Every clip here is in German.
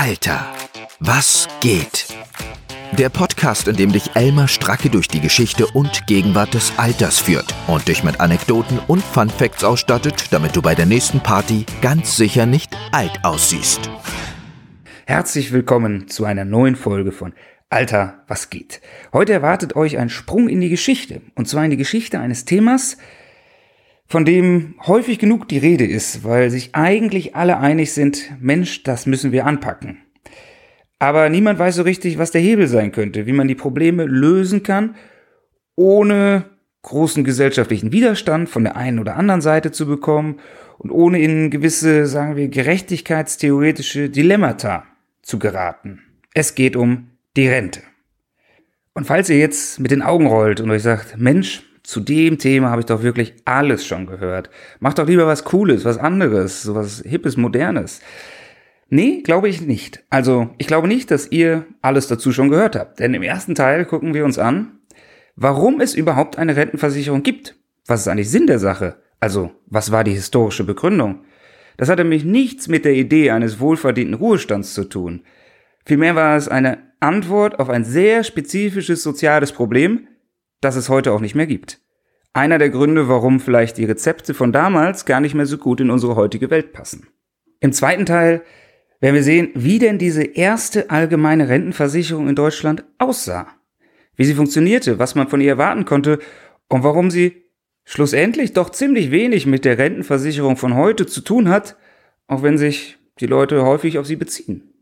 Alter, was geht? Der Podcast, in dem dich Elmar Stracke durch die Geschichte und Gegenwart des Alters führt und dich mit Anekdoten und Fun Facts ausstattet, damit du bei der nächsten Party ganz sicher nicht alt aussiehst. Herzlich willkommen zu einer neuen Folge von Alter, was geht? Heute erwartet euch ein Sprung in die Geschichte, und zwar in die Geschichte eines Themas, von dem häufig genug die Rede ist, weil sich eigentlich alle einig sind, Mensch, das müssen wir anpacken. Aber niemand weiß so richtig, was der Hebel sein könnte, wie man die Probleme lösen kann, ohne großen gesellschaftlichen Widerstand von der einen oder anderen Seite zu bekommen und ohne in gewisse, sagen wir, gerechtigkeitstheoretische Dilemmata zu geraten. Es geht um die Rente. Und falls ihr jetzt mit den Augen rollt und euch sagt, Mensch, zu dem Thema habe ich doch wirklich alles schon gehört. Mach doch lieber was Cooles, was anderes, sowas Hippes, Modernes. Nee, glaube ich nicht. Also, ich glaube nicht, dass ihr alles dazu schon gehört habt. Denn im ersten Teil gucken wir uns an, warum es überhaupt eine Rentenversicherung gibt. Was ist eigentlich Sinn der Sache? Also, was war die historische Begründung? Das hatte nämlich nichts mit der Idee eines wohlverdienten Ruhestands zu tun. Vielmehr war es eine Antwort auf ein sehr spezifisches soziales Problem, das es heute auch nicht mehr gibt. Einer der Gründe, warum vielleicht die Rezepte von damals gar nicht mehr so gut in unsere heutige Welt passen. Im zweiten Teil werden wir sehen, wie denn diese erste allgemeine Rentenversicherung in Deutschland aussah, wie sie funktionierte, was man von ihr erwarten konnte und warum sie schlussendlich doch ziemlich wenig mit der Rentenversicherung von heute zu tun hat, auch wenn sich die Leute häufig auf sie beziehen.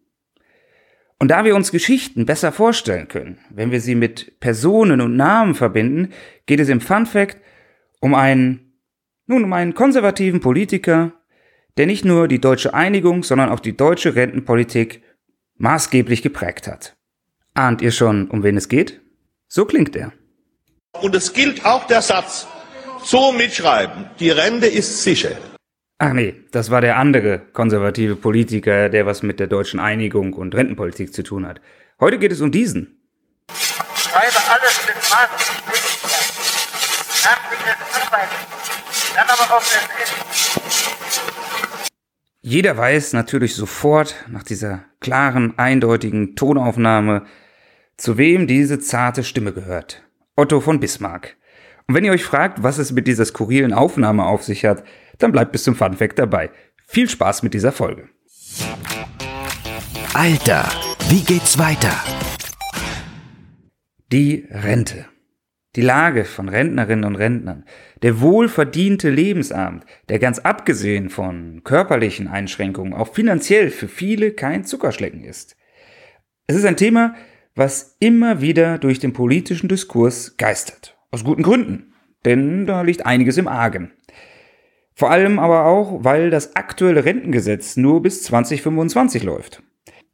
Und da wir uns Geschichten besser vorstellen können, wenn wir sie mit Personen und Namen verbinden, geht es im Fun Fact um einen, nun um einen konservativen Politiker, der nicht nur die deutsche Einigung, sondern auch die deutsche Rentenpolitik maßgeblich geprägt hat. Ahnt ihr schon, um wen es geht? So klingt er. Und es gilt auch der Satz, so mitschreiben, die Rente ist sicher. Ach nee, das war der andere konservative Politiker, der was mit der deutschen Einigung und Rentenpolitik zu tun hat. Heute geht es um diesen. Schreibe alles mit. Dann aber auf Jeder weiß natürlich sofort nach dieser klaren, eindeutigen Tonaufnahme, zu wem diese zarte Stimme gehört. Otto von Bismarck. Und wenn ihr euch fragt, was es mit dieser skurrilen Aufnahme auf sich hat, dann bleibt bis zum Funfact dabei. Viel Spaß mit dieser Folge. Alter, wie geht's weiter? Die Rente. Die Lage von Rentnerinnen und Rentnern, der wohlverdiente Lebensabend, der ganz abgesehen von körperlichen Einschränkungen auch finanziell für viele kein Zuckerschlecken ist. Es ist ein Thema, was immer wieder durch den politischen Diskurs geistert. Aus guten Gründen, denn da liegt einiges im Argen. Vor allem aber auch, weil das aktuelle Rentengesetz nur bis 2025 läuft.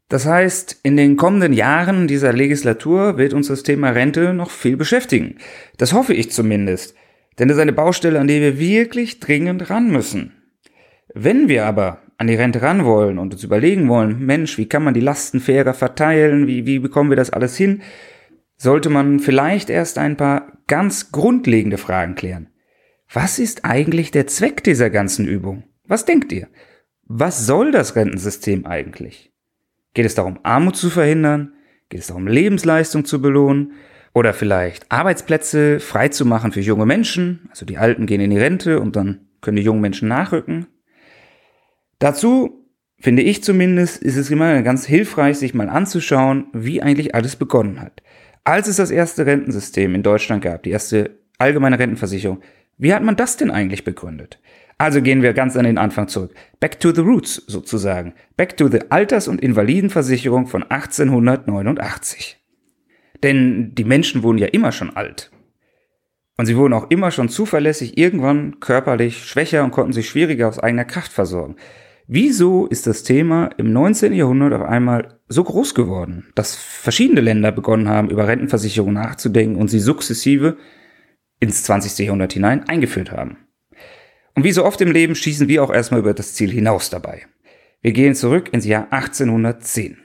Das heißt, in den kommenden Jahren dieser Legislatur wird uns das Thema Rente noch viel beschäftigen. Das hoffe ich zumindest. Denn das ist eine Baustelle, an die wir wirklich dringend ran müssen. Wenn wir aber an die Rente ran wollen und uns überlegen wollen, Mensch, wie kann man die Lasten fairer verteilen, wie, wie bekommen wir das alles hin, sollte man vielleicht erst ein paar ganz grundlegende Fragen klären. Was ist eigentlich der Zweck dieser ganzen Übung? Was denkt ihr? Was soll das Rentensystem eigentlich? Geht es darum, Armut zu verhindern? Geht es darum, Lebensleistung zu belohnen? Oder vielleicht Arbeitsplätze frei zu machen für junge Menschen? Also die Alten gehen in die Rente und dann können die jungen Menschen nachrücken. Dazu, finde ich zumindest, ist es immer ganz hilfreich, sich mal anzuschauen, wie eigentlich alles begonnen hat. Als es das erste Rentensystem in Deutschland gab, die erste allgemeine Rentenversicherung, wie hat man das denn eigentlich begründet? Also gehen wir ganz an den Anfang zurück. Back to the roots sozusagen. Back to the Alters- und Invalidenversicherung von 1889. Denn die Menschen wurden ja immer schon alt. Und sie wurden auch immer schon zuverlässig irgendwann körperlich schwächer und konnten sich schwieriger aus eigener Kraft versorgen. Wieso ist das Thema im 19. Jahrhundert auf einmal so groß geworden, dass verschiedene Länder begonnen haben, über Rentenversicherung nachzudenken und sie sukzessive ins 20. Jahrhundert hinein eingeführt haben. Und wie so oft im Leben schießen wir auch erstmal über das Ziel hinaus dabei. Wir gehen zurück ins Jahr 1810.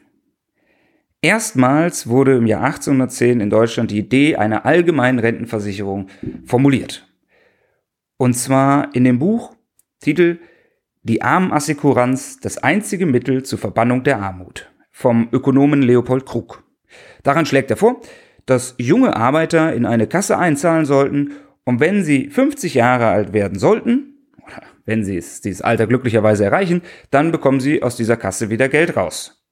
Erstmals wurde im Jahr 1810 in Deutschland die Idee einer allgemeinen Rentenversicherung formuliert. Und zwar in dem Buch Titel Die Armenassekuranz, das einzige Mittel zur Verbannung der Armut vom Ökonomen Leopold Krug. Daran schlägt er vor, dass junge Arbeiter in eine Kasse einzahlen sollten und wenn sie 50 Jahre alt werden sollten, oder wenn sie es, dieses Alter glücklicherweise erreichen, dann bekommen sie aus dieser Kasse wieder Geld raus.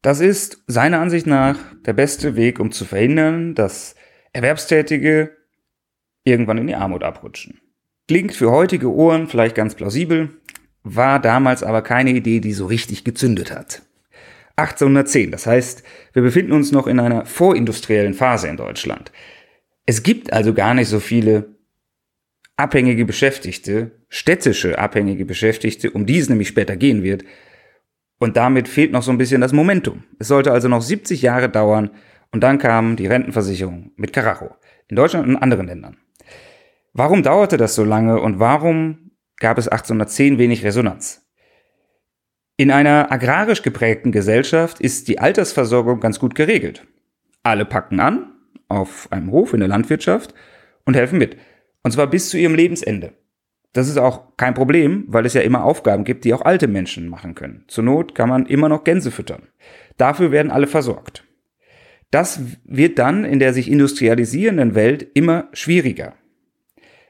Das ist seiner Ansicht nach der beste Weg, um zu verhindern, dass Erwerbstätige irgendwann in die Armut abrutschen. Klingt für heutige Ohren vielleicht ganz plausibel, war damals aber keine Idee, die so richtig gezündet hat. 1810, das heißt, wir befinden uns noch in einer vorindustriellen Phase in Deutschland. Es gibt also gar nicht so viele abhängige Beschäftigte, städtische abhängige Beschäftigte, um die es nämlich später gehen wird. Und damit fehlt noch so ein bisschen das Momentum. Es sollte also noch 70 Jahre dauern und dann kam die Rentenversicherung mit Karacho in Deutschland und in anderen Ländern. Warum dauerte das so lange und warum gab es 1810 wenig Resonanz? In einer agrarisch geprägten Gesellschaft ist die Altersversorgung ganz gut geregelt. Alle packen an, auf einem Hof in der Landwirtschaft und helfen mit. Und zwar bis zu ihrem Lebensende. Das ist auch kein Problem, weil es ja immer Aufgaben gibt, die auch alte Menschen machen können. Zur Not kann man immer noch Gänse füttern. Dafür werden alle versorgt. Das wird dann in der sich industrialisierenden Welt immer schwieriger.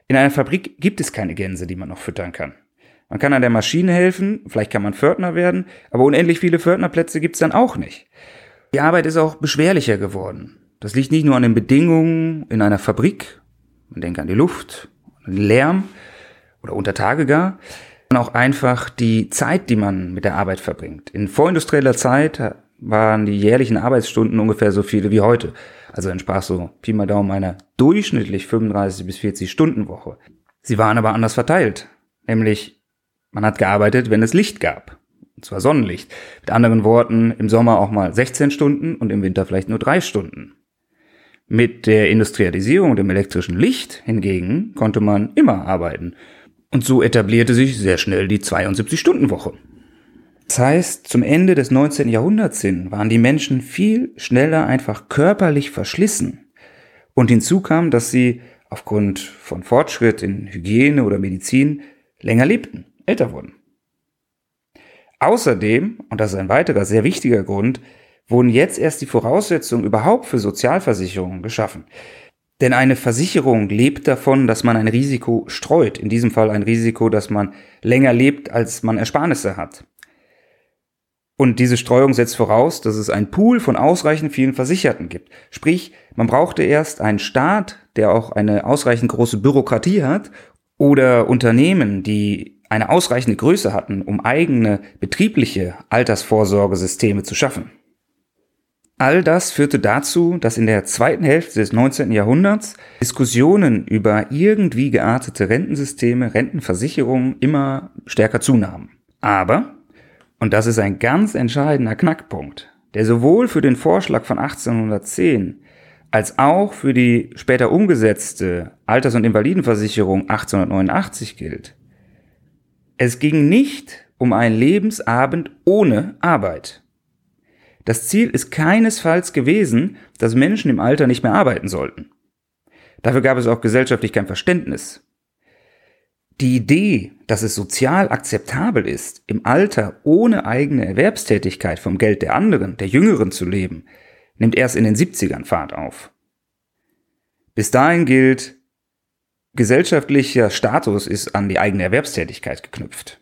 In einer Fabrik gibt es keine Gänse, die man noch füttern kann. Man kann an der Maschine helfen, vielleicht kann man Pförtner werden, aber unendlich viele Pförtnerplätze gibt es dann auch nicht. Die Arbeit ist auch beschwerlicher geworden. Das liegt nicht nur an den Bedingungen in einer Fabrik, man denkt an die Luft, an den Lärm oder unter Tage gar, sondern auch einfach die Zeit, die man mit der Arbeit verbringt. In vorindustrieller Zeit waren die jährlichen Arbeitsstunden ungefähr so viele wie heute. Also entsprach so Pi mal Daumen einer durchschnittlich 35 bis 40 Stunden Woche. Sie waren aber anders verteilt. Nämlich, man hat gearbeitet, wenn es Licht gab. Und zwar Sonnenlicht. Mit anderen Worten, im Sommer auch mal 16 Stunden und im Winter vielleicht nur drei Stunden. Mit der Industrialisierung und dem elektrischen Licht hingegen konnte man immer arbeiten. Und so etablierte sich sehr schnell die 72-Stunden-Woche. Das heißt, zum Ende des 19. Jahrhunderts hin waren die Menschen viel schneller einfach körperlich verschlissen. Und hinzu kam, dass sie aufgrund von Fortschritt in Hygiene oder Medizin länger lebten, älter wurden. Außerdem, und das ist ein weiterer sehr wichtiger Grund, wurden jetzt erst die Voraussetzungen überhaupt für Sozialversicherungen geschaffen. Denn eine Versicherung lebt davon, dass man ein Risiko streut. In diesem Fall ein Risiko, dass man länger lebt, als man Ersparnisse hat. Und diese Streuung setzt voraus, dass es einen Pool von ausreichend vielen Versicherten gibt. Sprich, man brauchte erst einen Staat, der auch eine ausreichend große Bürokratie hat, oder Unternehmen, die eine ausreichende Größe hatten, um eigene betriebliche Altersvorsorgesysteme zu schaffen. All das führte dazu, dass in der zweiten Hälfte des 19. Jahrhunderts Diskussionen über irgendwie geartete Rentensysteme, Rentenversicherungen immer stärker zunahmen. Aber und das ist ein ganz entscheidender Knackpunkt, der sowohl für den Vorschlag von 1810 als auch für die später umgesetzte Alters- und Invalidenversicherung 1889 gilt. Es ging nicht um einen Lebensabend ohne Arbeit. Das Ziel ist keinesfalls gewesen, dass Menschen im Alter nicht mehr arbeiten sollten. Dafür gab es auch gesellschaftlich kein Verständnis. Die Idee, dass es sozial akzeptabel ist, im Alter ohne eigene Erwerbstätigkeit vom Geld der anderen, der Jüngeren zu leben, nimmt erst in den 70ern Fahrt auf. Bis dahin gilt, gesellschaftlicher Status ist an die eigene Erwerbstätigkeit geknüpft.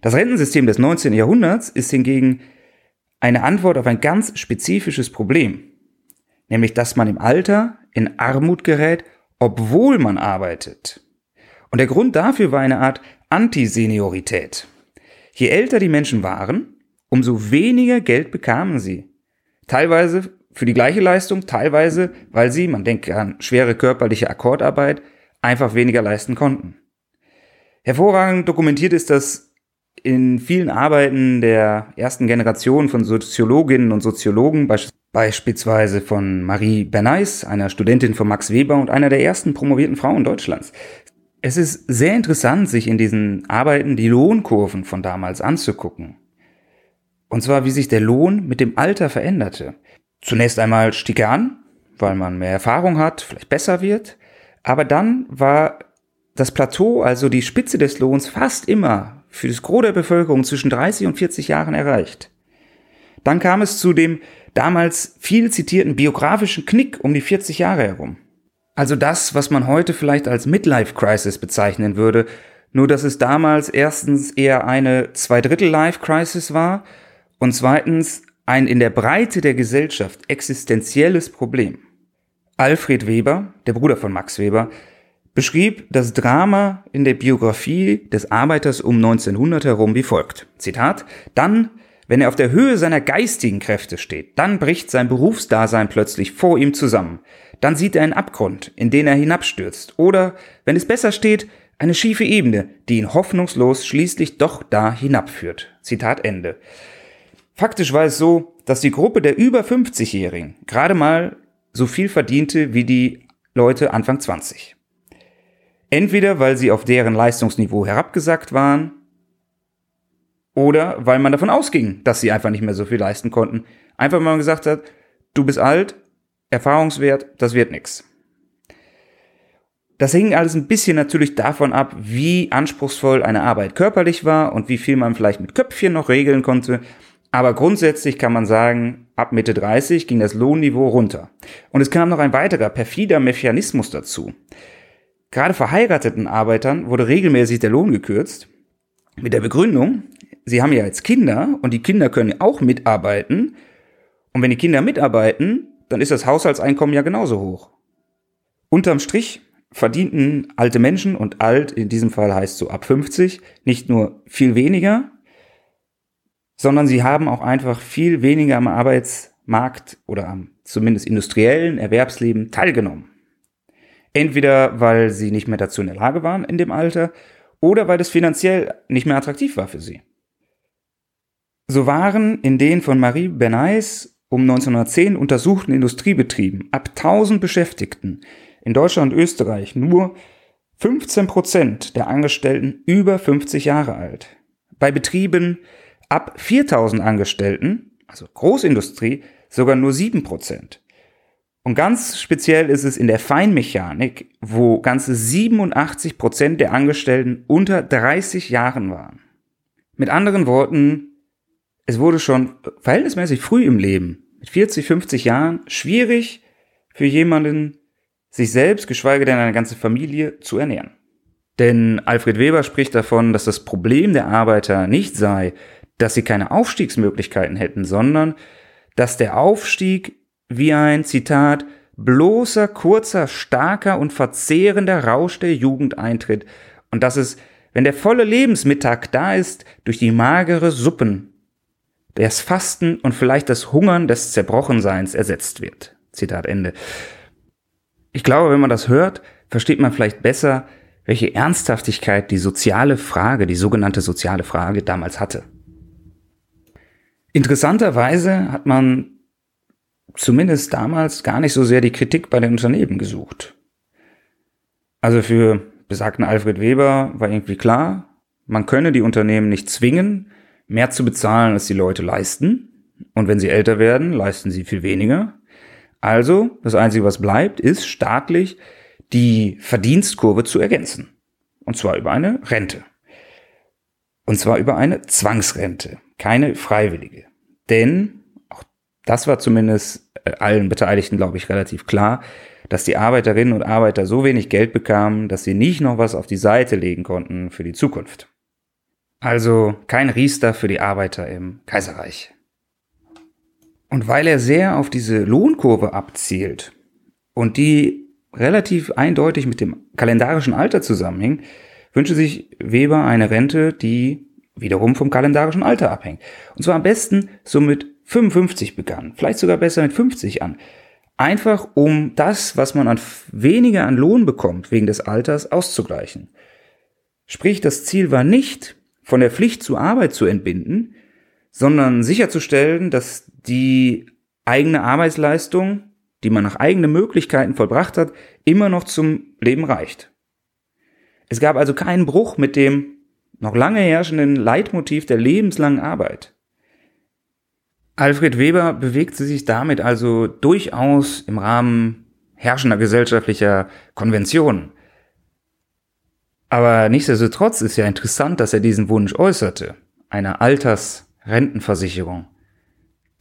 Das Rentensystem des 19. Jahrhunderts ist hingegen eine Antwort auf ein ganz spezifisches Problem, nämlich dass man im Alter in Armut gerät, obwohl man arbeitet. Und der Grund dafür war eine Art Antiseniorität. Je älter die Menschen waren, umso weniger Geld bekamen sie. Teilweise für die gleiche Leistung, teilweise, weil sie, man denkt an schwere körperliche Akkordarbeit, einfach weniger leisten konnten. Hervorragend dokumentiert ist das in vielen Arbeiten der ersten Generation von Soziologinnen und Soziologen, beispielsweise von Marie Bernays, einer Studentin von Max Weber und einer der ersten promovierten Frauen Deutschlands. Es ist sehr interessant, sich in diesen Arbeiten die Lohnkurven von damals anzugucken. Und zwar, wie sich der Lohn mit dem Alter veränderte. Zunächst einmal stieg er an, weil man mehr Erfahrung hat, vielleicht besser wird. Aber dann war das Plateau, also die Spitze des Lohns, fast immer für das Gros der Bevölkerung zwischen 30 und 40 Jahren erreicht. Dann kam es zu dem damals viel zitierten biografischen Knick um die 40 Jahre herum. Also das, was man heute vielleicht als Midlife Crisis bezeichnen würde, nur dass es damals erstens eher eine Zweidrittel-Life-Crisis war und zweitens ein in der Breite der Gesellschaft existenzielles Problem. Alfred Weber, der Bruder von Max Weber, beschrieb das Drama in der Biografie des Arbeiters um 1900 herum wie folgt. Zitat, dann, wenn er auf der Höhe seiner geistigen Kräfte steht, dann bricht sein Berufsdasein plötzlich vor ihm zusammen. Dann sieht er einen Abgrund, in den er hinabstürzt. Oder, wenn es besser steht, eine schiefe Ebene, die ihn hoffnungslos schließlich doch da hinabführt. Zitat Ende. Faktisch war es so, dass die Gruppe der über 50-Jährigen gerade mal so viel verdiente wie die Leute Anfang 20. Entweder weil sie auf deren Leistungsniveau herabgesackt waren oder weil man davon ausging, dass sie einfach nicht mehr so viel leisten konnten. Einfach weil man gesagt hat, du bist alt, Erfahrungswert, das wird nix. Das hing alles ein bisschen natürlich davon ab, wie anspruchsvoll eine Arbeit körperlich war und wie viel man vielleicht mit Köpfchen noch regeln konnte. Aber grundsätzlich kann man sagen, ab Mitte 30 ging das Lohnniveau runter. Und es kam noch ein weiterer perfider Mechanismus dazu. Gerade verheirateten Arbeitern wurde regelmäßig der Lohn gekürzt, mit der Begründung, sie haben ja jetzt Kinder und die Kinder können auch mitarbeiten. Und wenn die Kinder mitarbeiten, dann ist das Haushaltseinkommen ja genauso hoch. Unterm Strich verdienten alte Menschen und alt, in diesem Fall heißt so ab 50, nicht nur viel weniger, sondern sie haben auch einfach viel weniger am Arbeitsmarkt oder am zumindest industriellen Erwerbsleben teilgenommen. Entweder weil sie nicht mehr dazu in der Lage waren in dem Alter oder weil es finanziell nicht mehr attraktiv war für sie. So waren in den von Marie Bernays um 1910 untersuchten Industriebetrieben ab 1000 Beschäftigten in Deutschland und Österreich nur 15 Prozent der Angestellten über 50 Jahre alt. Bei Betrieben ab 4000 Angestellten, also Großindustrie, sogar nur 7 Prozent. Und ganz speziell ist es in der Feinmechanik, wo ganze 87 Prozent der Angestellten unter 30 Jahren waren. Mit anderen Worten, es wurde schon verhältnismäßig früh im Leben, mit 40, 50 Jahren, schwierig für jemanden, sich selbst, geschweige denn eine ganze Familie, zu ernähren. Denn Alfred Weber spricht davon, dass das Problem der Arbeiter nicht sei, dass sie keine Aufstiegsmöglichkeiten hätten, sondern dass der Aufstieg wie ein Zitat bloßer, kurzer, starker und verzehrender Rausch der Jugend eintritt und dass es, wenn der volle Lebensmittag da ist, durch die magere Suppen das Fasten und vielleicht das Hungern des Zerbrochenseins ersetzt wird. Zitat Ende. Ich glaube, wenn man das hört, versteht man vielleicht besser, welche Ernsthaftigkeit die soziale Frage, die sogenannte soziale Frage damals hatte. Interessanterweise hat man zumindest damals gar nicht so sehr die Kritik bei den Unternehmen gesucht. Also für besagten Alfred Weber war irgendwie klar, man könne die Unternehmen nicht zwingen, mehr zu bezahlen, als die Leute leisten. Und wenn sie älter werden, leisten sie viel weniger. Also, das Einzige, was bleibt, ist staatlich die Verdienstkurve zu ergänzen. Und zwar über eine Rente. Und zwar über eine Zwangsrente, keine freiwillige. Denn, auch das war zumindest äh, allen Beteiligten, glaube ich, relativ klar, dass die Arbeiterinnen und Arbeiter so wenig Geld bekamen, dass sie nicht noch was auf die Seite legen konnten für die Zukunft. Also kein Riester für die Arbeiter im Kaiserreich. Und weil er sehr auf diese Lohnkurve abzielt und die relativ eindeutig mit dem kalendarischen Alter zusammenhängt, wünsche sich Weber eine Rente, die wiederum vom kalendarischen Alter abhängt. Und zwar am besten so mit 55 begann, vielleicht sogar besser mit 50 an. Einfach um das, was man an weniger an Lohn bekommt wegen des Alters, auszugleichen. Sprich, das Ziel war nicht, von der Pflicht zur Arbeit zu entbinden, sondern sicherzustellen, dass die eigene Arbeitsleistung, die man nach eigenen Möglichkeiten vollbracht hat, immer noch zum Leben reicht. Es gab also keinen Bruch mit dem noch lange herrschenden Leitmotiv der lebenslangen Arbeit. Alfred Weber bewegte sich damit also durchaus im Rahmen herrschender gesellschaftlicher Konventionen. Aber nichtsdestotrotz ist ja interessant, dass er diesen Wunsch äußerte, einer Altersrentenversicherung.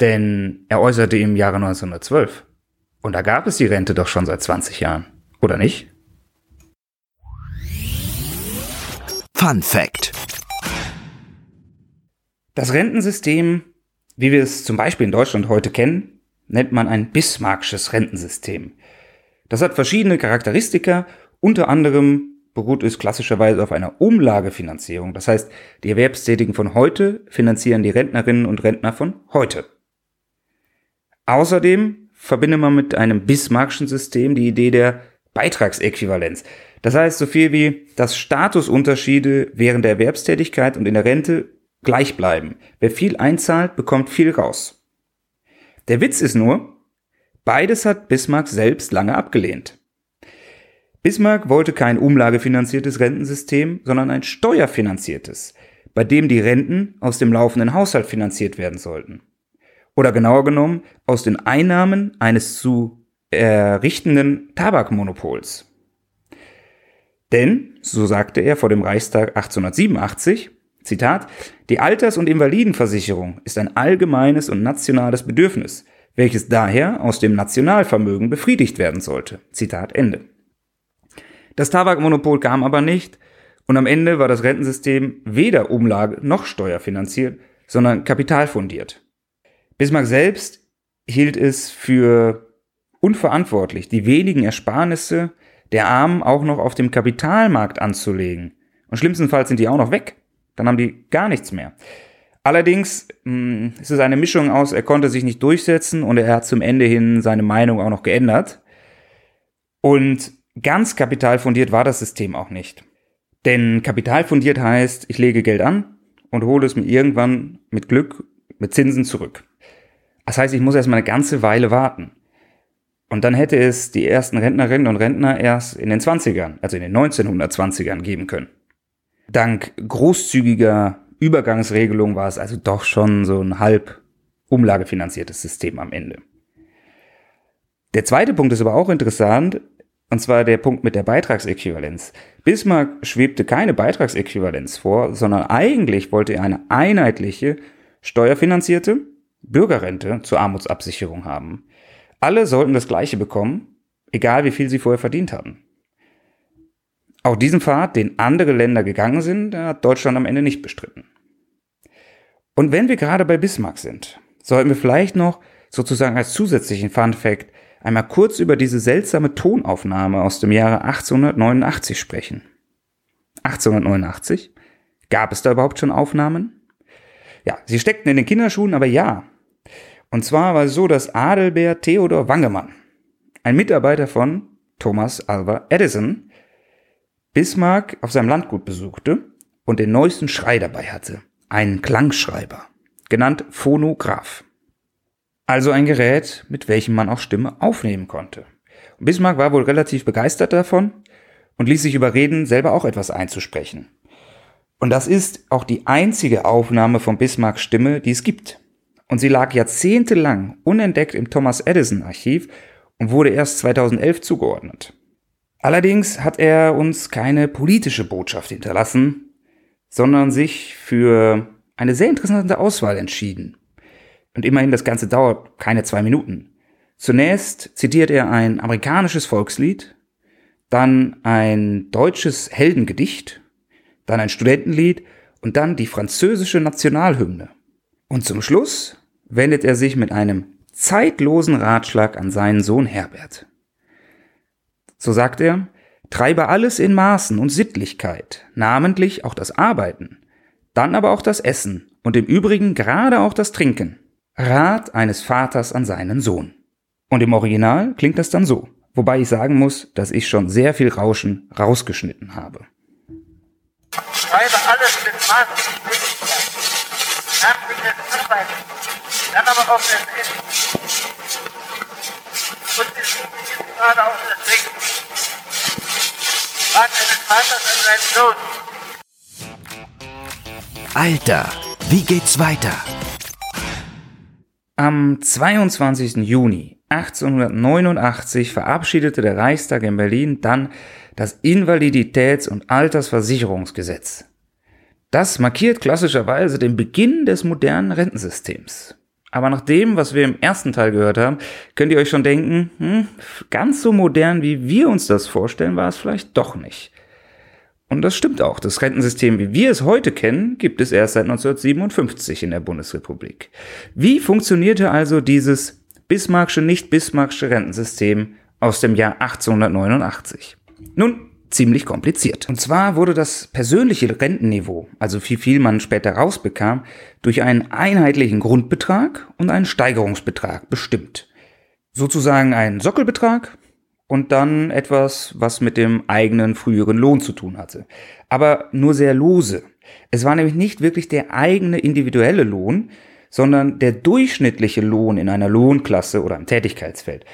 Denn er äußerte im Jahre 1912. Und da gab es die Rente doch schon seit 20 Jahren. Oder nicht? Fun Fact. Das Rentensystem, wie wir es zum Beispiel in Deutschland heute kennen, nennt man ein Bismarckisches Rentensystem. Das hat verschiedene Charakteristika, unter anderem beruht es klassischerweise auf einer Umlagefinanzierung. Das heißt, die Erwerbstätigen von heute finanzieren die Rentnerinnen und Rentner von heute. Außerdem verbindet man mit einem Bismarckschen System die Idee der Beitragsäquivalenz. Das heißt so viel wie, dass Statusunterschiede während der Erwerbstätigkeit und in der Rente gleich bleiben. Wer viel einzahlt, bekommt viel raus. Der Witz ist nur, beides hat Bismarck selbst lange abgelehnt. Bismarck wollte kein umlagefinanziertes Rentensystem, sondern ein steuerfinanziertes, bei dem die Renten aus dem laufenden Haushalt finanziert werden sollten. Oder genauer genommen aus den Einnahmen eines zu errichtenden Tabakmonopols. Denn, so sagte er vor dem Reichstag 1887, Zitat, die Alters- und Invalidenversicherung ist ein allgemeines und nationales Bedürfnis, welches daher aus dem Nationalvermögen befriedigt werden sollte. Zitat Ende. Das Tabakmonopol kam aber nicht und am Ende war das Rentensystem weder Umlage noch steuerfinanziert, sondern kapitalfundiert. Bismarck selbst hielt es für unverantwortlich, die wenigen Ersparnisse der Armen auch noch auf dem Kapitalmarkt anzulegen. Und schlimmstenfalls sind die auch noch weg. Dann haben die gar nichts mehr. Allerdings mh, hm, ist es eine Mischung aus, er konnte sich nicht durchsetzen und er hat zum Ende hin seine Meinung auch noch geändert. Und ganz kapitalfundiert war das System auch nicht. Denn kapitalfundiert heißt, ich lege Geld an und hole es mir irgendwann mit Glück, mit Zinsen zurück. Das heißt, ich muss erstmal eine ganze Weile warten. Und dann hätte es die ersten Rentnerinnen und Rentner erst in den 20ern, also in den 1920ern geben können. Dank großzügiger Übergangsregelung war es also doch schon so ein halb umlagefinanziertes System am Ende. Der zweite Punkt ist aber auch interessant, und zwar der Punkt mit der Beitragsäquivalenz. Bismarck schwebte keine Beitragsäquivalenz vor, sondern eigentlich wollte er eine einheitliche, steuerfinanzierte Bürgerrente zur Armutsabsicherung haben. Alle sollten das gleiche bekommen, egal wie viel sie vorher verdient hatten. Auch diesen Pfad, den andere Länder gegangen sind, hat Deutschland am Ende nicht bestritten. Und wenn wir gerade bei Bismarck sind, sollten wir vielleicht noch sozusagen als zusätzlichen Fun Fact einmal kurz über diese seltsame Tonaufnahme aus dem Jahre 1889 sprechen. 1889? Gab es da überhaupt schon Aufnahmen? Ja, sie steckten in den Kinderschuhen, aber ja. Und zwar war es so, dass Adelbert Theodor Wangemann, ein Mitarbeiter von Thomas Alva Edison, Bismarck auf seinem Landgut besuchte und den neuesten Schrei dabei hatte, einen Klangschreiber, genannt Phonograph. Also ein Gerät, mit welchem man auch Stimme aufnehmen konnte. Und Bismarck war wohl relativ begeistert davon und ließ sich überreden, selber auch etwas einzusprechen. Und das ist auch die einzige Aufnahme von Bismarcks Stimme, die es gibt. Und sie lag jahrzehntelang unentdeckt im Thomas Edison Archiv und wurde erst 2011 zugeordnet. Allerdings hat er uns keine politische Botschaft hinterlassen, sondern sich für eine sehr interessante Auswahl entschieden. Und immerhin das Ganze dauert keine zwei Minuten. Zunächst zitiert er ein amerikanisches Volkslied, dann ein deutsches Heldengedicht, dann ein Studentenlied und dann die französische Nationalhymne. Und zum Schluss wendet er sich mit einem zeitlosen Ratschlag an seinen Sohn Herbert. So sagt er, treibe alles in Maßen und Sittlichkeit, namentlich auch das Arbeiten, dann aber auch das Essen und im Übrigen gerade auch das Trinken. Rat eines Vaters an seinen Sohn. Und im Original klingt das dann so, wobei ich sagen muss, dass ich schon sehr viel Rauschen rausgeschnitten habe. Treibe alles mit Maßen und Sittlichkeit, namentlich Arbeiten, dann aber auch das Essen und im gerade auch das Trinken. Rat eines Vaters an seinen Sohn. Alter, wie geht's weiter? Am 22. Juni 1889 verabschiedete der Reichstag in Berlin dann das Invaliditäts- und Altersversicherungsgesetz. Das markiert klassischerweise den Beginn des modernen Rentensystems. Aber nach dem, was wir im ersten Teil gehört haben, könnt ihr euch schon denken, hm, ganz so modern, wie wir uns das vorstellen, war es vielleicht doch nicht. Und das stimmt auch. Das Rentensystem, wie wir es heute kennen, gibt es erst seit 1957 in der Bundesrepublik. Wie funktionierte also dieses Bismarcksche, nicht Bismarcksche Rentensystem aus dem Jahr 1889? Nun, ziemlich kompliziert. Und zwar wurde das persönliche Rentenniveau, also wie viel man später rausbekam, durch einen einheitlichen Grundbetrag und einen Steigerungsbetrag bestimmt. Sozusagen ein Sockelbetrag und dann etwas, was mit dem eigenen früheren Lohn zu tun hatte. Aber nur sehr lose. Es war nämlich nicht wirklich der eigene individuelle Lohn, sondern der durchschnittliche Lohn in einer Lohnklasse oder im Tätigkeitsfeld.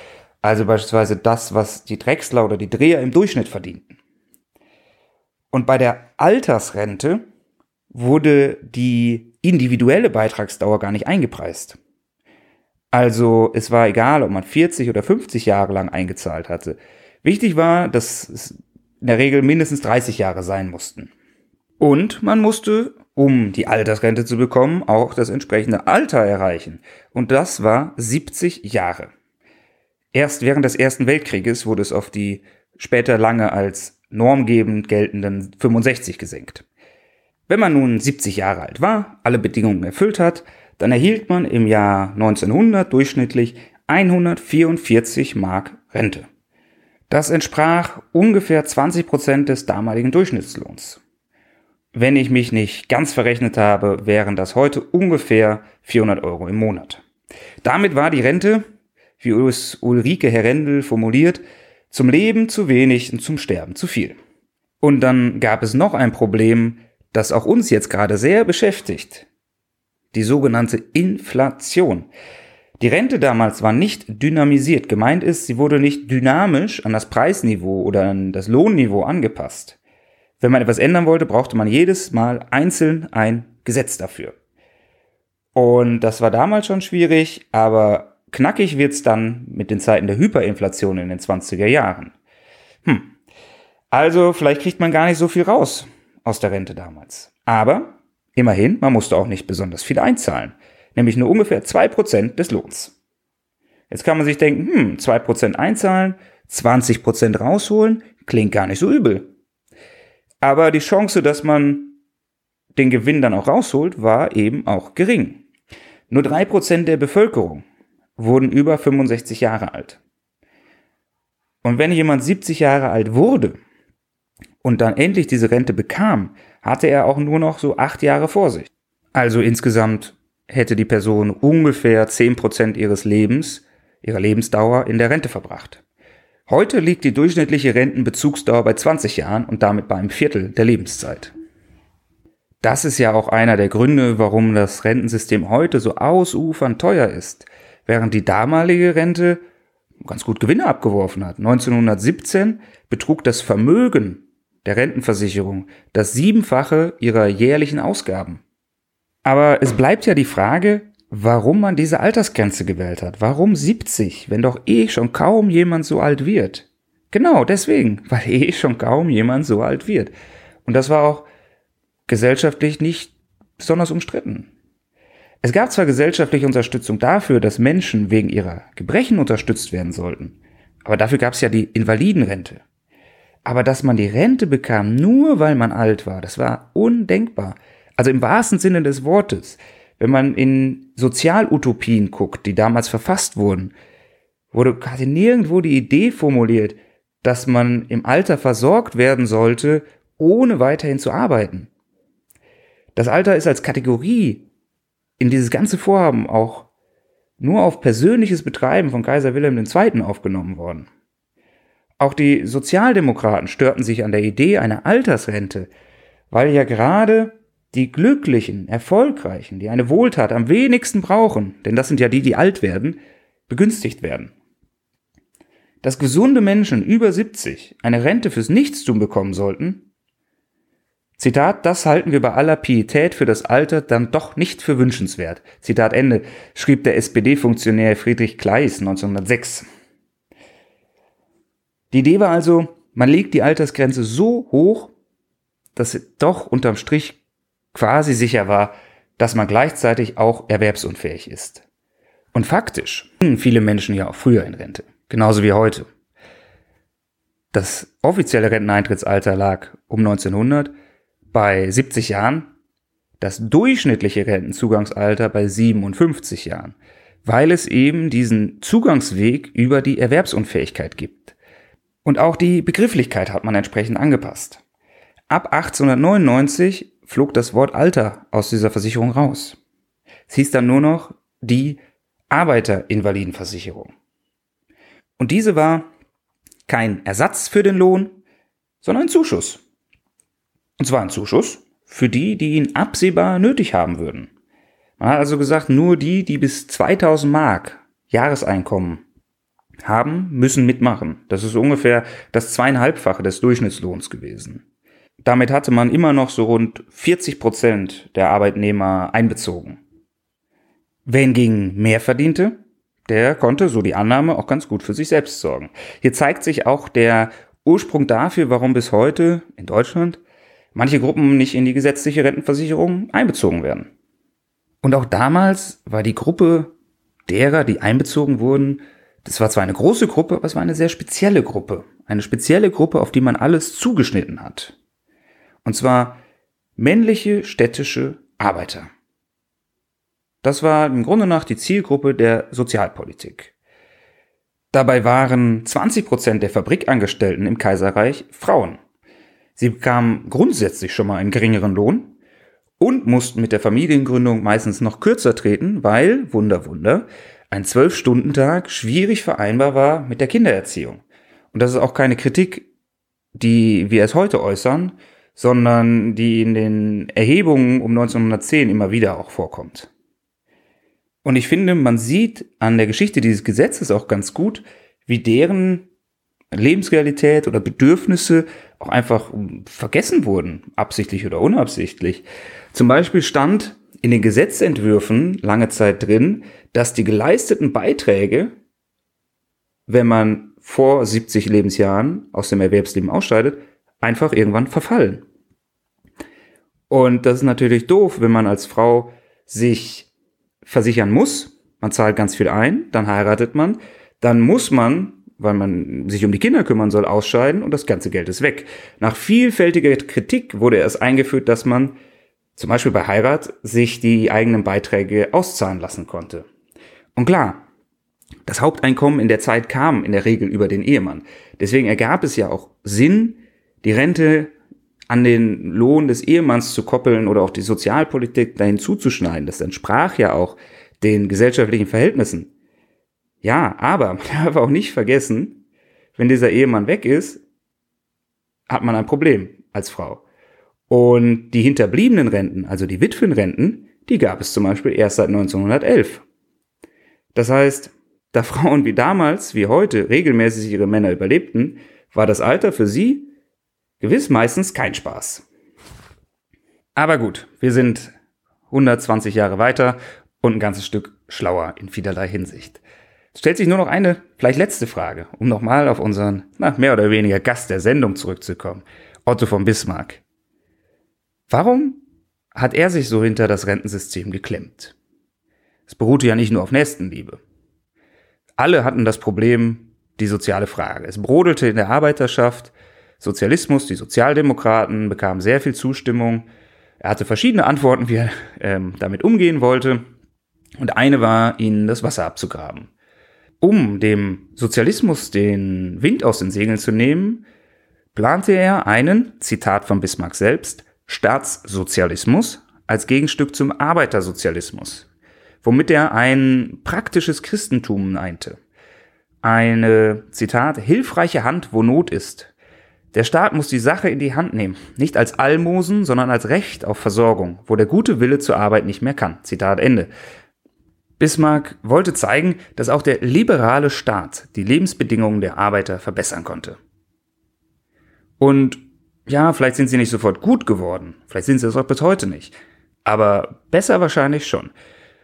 Also beispielsweise das, was die Drechsler oder die Dreher im Durchschnitt verdienten. Und bei der Altersrente wurde die individuelle Beitragsdauer gar nicht eingepreist. Also es war egal, ob man 40 oder 50 Jahre lang eingezahlt hatte. Wichtig war, dass es in der Regel mindestens 30 Jahre sein mussten. Und man musste, um die Altersrente zu bekommen, auch das entsprechende Alter erreichen. Und das war 70 Jahre. Erst während des Ersten Weltkrieges wurde es auf die später lange als normgebend geltenden 65 gesenkt. Wenn man nun 70 Jahre alt war, alle Bedingungen erfüllt hat, dann erhielt man im Jahr 1900 durchschnittlich 144 Mark Rente. Das entsprach ungefähr 20 Prozent des damaligen Durchschnittslohns. Wenn ich mich nicht ganz verrechnet habe, wären das heute ungefähr 400 Euro im Monat. Damit war die Rente, wie Ulrike Herrendel formuliert, zum Leben zu wenig und zum Sterben zu viel. Und dann gab es noch ein Problem, das auch uns jetzt gerade sehr beschäftigt. Die sogenannte Inflation. Die Rente damals war nicht dynamisiert. Gemeint ist, sie wurde nicht dynamisch an das Preisniveau oder an das Lohnniveau angepasst. Wenn man etwas ändern wollte, brauchte man jedes Mal einzeln ein Gesetz dafür. Und das war damals schon schwierig, aber Knackig wird's dann mit den Zeiten der Hyperinflation in den 20er Jahren. Hm. Also vielleicht kriegt man gar nicht so viel raus aus der Rente damals. Aber immerhin, man musste auch nicht besonders viel einzahlen, nämlich nur ungefähr zwei Prozent des Lohns. Jetzt kann man sich denken, hm, zwei Prozent einzahlen, 20 Prozent rausholen, klingt gar nicht so übel. Aber die Chance, dass man den Gewinn dann auch rausholt, war eben auch gering. Nur drei Prozent der Bevölkerung wurden über 65 Jahre alt. Und wenn jemand 70 Jahre alt wurde und dann endlich diese Rente bekam, hatte er auch nur noch so acht Jahre vor sich. Also insgesamt hätte die Person ungefähr 10% ihres Lebens, ihrer Lebensdauer in der Rente verbracht. Heute liegt die durchschnittliche Rentenbezugsdauer bei 20 Jahren und damit bei einem Viertel der Lebenszeit. Das ist ja auch einer der Gründe, warum das Rentensystem heute so ausufernd teuer ist während die damalige Rente ganz gut Gewinne abgeworfen hat. 1917 betrug das Vermögen der Rentenversicherung das Siebenfache ihrer jährlichen Ausgaben. Aber es bleibt ja die Frage, warum man diese Altersgrenze gewählt hat. Warum 70, wenn doch eh schon kaum jemand so alt wird? Genau deswegen, weil eh schon kaum jemand so alt wird. Und das war auch gesellschaftlich nicht besonders umstritten. Es gab zwar gesellschaftliche Unterstützung dafür, dass Menschen wegen ihrer Gebrechen unterstützt werden sollten, aber dafür gab es ja die Invalidenrente. Aber dass man die Rente bekam, nur weil man alt war, das war undenkbar. Also im wahrsten Sinne des Wortes. Wenn man in Sozialutopien guckt, die damals verfasst wurden, wurde quasi nirgendwo die Idee formuliert, dass man im Alter versorgt werden sollte, ohne weiterhin zu arbeiten. Das Alter ist als Kategorie in dieses ganze Vorhaben auch nur auf persönliches Betreiben von Kaiser Wilhelm II. aufgenommen worden. Auch die Sozialdemokraten störten sich an der Idee einer Altersrente, weil ja gerade die Glücklichen, Erfolgreichen, die eine Wohltat am wenigsten brauchen, denn das sind ja die, die alt werden, begünstigt werden. Dass gesunde Menschen über 70 eine Rente fürs Nichtstun bekommen sollten, Zitat, das halten wir bei aller Pietät für das Alter dann doch nicht für wünschenswert. Zitat Ende, schrieb der SPD-Funktionär Friedrich Kleis 1906. Die Idee war also, man legt die Altersgrenze so hoch, dass doch unterm Strich quasi sicher war, dass man gleichzeitig auch erwerbsunfähig ist. Und faktisch gingen viele Menschen ja auch früher in Rente, genauso wie heute. Das offizielle Renteneintrittsalter lag um 1900 bei 70 Jahren, das durchschnittliche Rentenzugangsalter bei 57 Jahren, weil es eben diesen Zugangsweg über die Erwerbsunfähigkeit gibt. Und auch die Begrifflichkeit hat man entsprechend angepasst. Ab 1899 flog das Wort Alter aus dieser Versicherung raus. Es hieß dann nur noch die Arbeiterinvalidenversicherung. Und diese war kein Ersatz für den Lohn, sondern ein Zuschuss. Und zwar ein Zuschuss für die, die ihn absehbar nötig haben würden. Man hat also gesagt, nur die, die bis 2000 Mark Jahreseinkommen haben, müssen mitmachen. Das ist ungefähr das zweieinhalbfache des Durchschnittslohns gewesen. Damit hatte man immer noch so rund 40 Prozent der Arbeitnehmer einbezogen. Wer hingegen mehr verdiente, der konnte, so die Annahme, auch ganz gut für sich selbst sorgen. Hier zeigt sich auch der Ursprung dafür, warum bis heute in Deutschland manche Gruppen nicht in die gesetzliche Rentenversicherung einbezogen werden. Und auch damals war die Gruppe derer, die einbezogen wurden, das war zwar eine große Gruppe, aber es war eine sehr spezielle Gruppe. Eine spezielle Gruppe, auf die man alles zugeschnitten hat. Und zwar männliche städtische Arbeiter. Das war im Grunde nach die Zielgruppe der Sozialpolitik. Dabei waren 20 Prozent der Fabrikangestellten im Kaiserreich Frauen. Sie bekamen grundsätzlich schon mal einen geringeren Lohn und mussten mit der Familiengründung meistens noch kürzer treten, weil, Wunder, Wunder, ein Zwölf-Stunden-Tag schwierig vereinbar war mit der Kindererziehung. Und das ist auch keine Kritik, die wir es heute äußern, sondern die in den Erhebungen um 1910 immer wieder auch vorkommt. Und ich finde, man sieht an der Geschichte dieses Gesetzes auch ganz gut, wie deren Lebensrealität oder Bedürfnisse auch einfach vergessen wurden, absichtlich oder unabsichtlich. Zum Beispiel stand in den Gesetzentwürfen lange Zeit drin, dass die geleisteten Beiträge, wenn man vor 70 Lebensjahren aus dem Erwerbsleben ausscheidet, einfach irgendwann verfallen. Und das ist natürlich doof, wenn man als Frau sich versichern muss. Man zahlt ganz viel ein, dann heiratet man, dann muss man, weil man sich um die Kinder kümmern soll, ausscheiden und das ganze Geld ist weg. Nach vielfältiger Kritik wurde erst eingeführt, dass man zum Beispiel bei Heirat sich die eigenen Beiträge auszahlen lassen konnte. Und klar, das Haupteinkommen in der Zeit kam in der Regel über den Ehemann. Deswegen ergab es ja auch Sinn, die Rente an den Lohn des Ehemanns zu koppeln oder auch die Sozialpolitik dahin zuzuschneiden. Das entsprach ja auch den gesellschaftlichen Verhältnissen. Ja, aber man darf auch nicht vergessen, wenn dieser Ehemann weg ist, hat man ein Problem als Frau. Und die hinterbliebenen Renten, also die Witwenrenten, die gab es zum Beispiel erst seit 1911. Das heißt, da Frauen wie damals, wie heute regelmäßig ihre Männer überlebten, war das Alter für sie Gewiss meistens kein Spaß. Aber gut, wir sind 120 Jahre weiter und ein ganzes Stück schlauer in vielerlei Hinsicht. Es stellt sich nur noch eine, vielleicht letzte Frage, um nochmal auf unseren, na, mehr oder weniger Gast der Sendung zurückzukommen. Otto von Bismarck. Warum hat er sich so hinter das Rentensystem geklemmt? Es beruhte ja nicht nur auf Nächstenliebe. Alle hatten das Problem, die soziale Frage. Es brodelte in der Arbeiterschaft, Sozialismus, die Sozialdemokraten bekamen sehr viel Zustimmung. Er hatte verschiedene Antworten, wie er ähm, damit umgehen wollte. Und eine war, ihnen das Wasser abzugraben. Um dem Sozialismus den Wind aus den Segeln zu nehmen, plante er einen, Zitat von Bismarck selbst, Staatssozialismus als Gegenstück zum Arbeitersozialismus, womit er ein praktisches Christentum einte. Eine, Zitat, hilfreiche Hand, wo Not ist, der Staat muss die Sache in die Hand nehmen, nicht als Almosen, sondern als Recht auf Versorgung, wo der gute Wille zur Arbeit nicht mehr kann. Zitat Ende. Bismarck wollte zeigen, dass auch der liberale Staat die Lebensbedingungen der Arbeiter verbessern konnte. Und ja, vielleicht sind sie nicht sofort gut geworden, vielleicht sind sie es auch bis heute nicht, aber besser wahrscheinlich schon.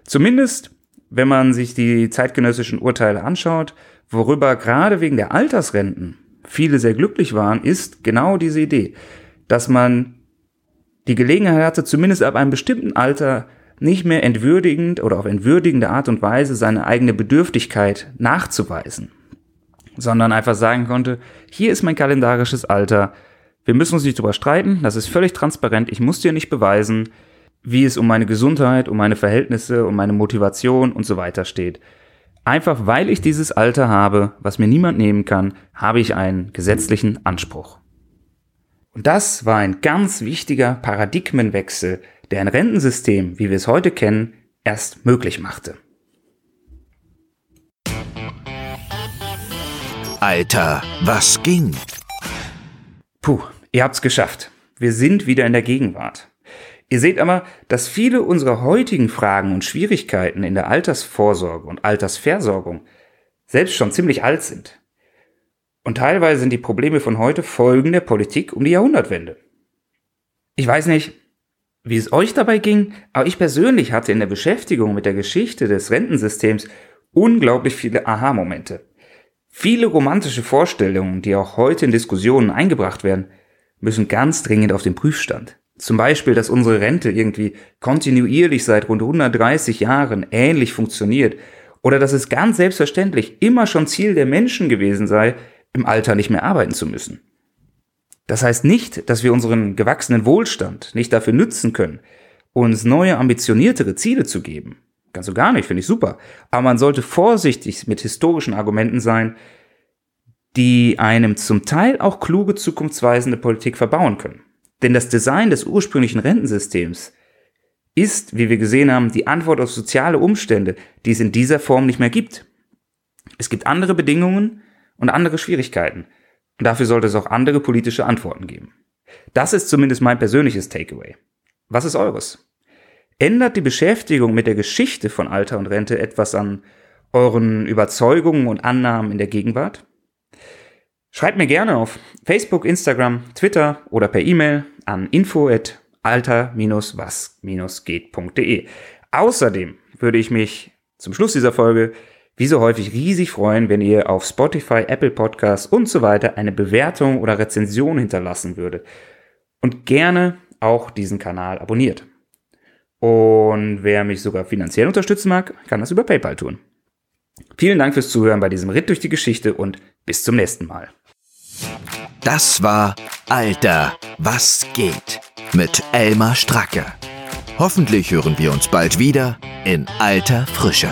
Zumindest, wenn man sich die zeitgenössischen Urteile anschaut, worüber gerade wegen der Altersrenten viele sehr glücklich waren, ist genau diese Idee, dass man die Gelegenheit hatte, zumindest ab einem bestimmten Alter nicht mehr entwürdigend oder auf entwürdigende Art und Weise seine eigene Bedürftigkeit nachzuweisen, sondern einfach sagen konnte, hier ist mein kalendarisches Alter, wir müssen uns nicht drüber streiten, das ist völlig transparent, ich muss dir nicht beweisen, wie es um meine Gesundheit, um meine Verhältnisse, um meine Motivation und so weiter steht. Einfach weil ich dieses Alter habe, was mir niemand nehmen kann, habe ich einen gesetzlichen Anspruch. Und das war ein ganz wichtiger Paradigmenwechsel, der ein Rentensystem, wie wir es heute kennen, erst möglich machte. Alter, was ging? Puh, ihr habt's geschafft. Wir sind wieder in der Gegenwart. Ihr seht aber, dass viele unserer heutigen Fragen und Schwierigkeiten in der Altersvorsorge und Altersversorgung selbst schon ziemlich alt sind. Und teilweise sind die Probleme von heute Folgen der Politik um die Jahrhundertwende. Ich weiß nicht, wie es euch dabei ging, aber ich persönlich hatte in der Beschäftigung mit der Geschichte des Rentensystems unglaublich viele Aha-Momente. Viele romantische Vorstellungen, die auch heute in Diskussionen eingebracht werden, müssen ganz dringend auf den Prüfstand. Zum Beispiel, dass unsere Rente irgendwie kontinuierlich seit rund 130 Jahren ähnlich funktioniert oder dass es ganz selbstverständlich immer schon Ziel der Menschen gewesen sei, im Alter nicht mehr arbeiten zu müssen. Das heißt nicht, dass wir unseren gewachsenen Wohlstand nicht dafür nützen können, uns neue, ambitioniertere Ziele zu geben. Ganz so gar nicht, finde ich super. Aber man sollte vorsichtig mit historischen Argumenten sein, die einem zum Teil auch kluge, zukunftsweisende Politik verbauen können. Denn das Design des ursprünglichen Rentensystems ist, wie wir gesehen haben, die Antwort auf soziale Umstände, die es in dieser Form nicht mehr gibt. Es gibt andere Bedingungen, und andere Schwierigkeiten. Und dafür sollte es auch andere politische Antworten geben. Das ist zumindest mein persönliches Takeaway. Was ist eures? Ändert die Beschäftigung mit der Geschichte von Alter und Rente etwas an euren Überzeugungen und Annahmen in der Gegenwart? Schreibt mir gerne auf Facebook, Instagram, Twitter oder per E-Mail an info@alter-was-geht.de. Außerdem würde ich mich zum Schluss dieser Folge wie so häufig riesig freuen, wenn ihr auf Spotify, Apple Podcasts und so weiter eine Bewertung oder Rezension hinterlassen würdet. Und gerne auch diesen Kanal abonniert. Und wer mich sogar finanziell unterstützen mag, kann das über PayPal tun. Vielen Dank fürs Zuhören bei diesem Ritt durch die Geschichte und bis zum nächsten Mal. Das war Alter, was geht mit Elmar Stracke. Hoffentlich hören wir uns bald wieder in alter Frische.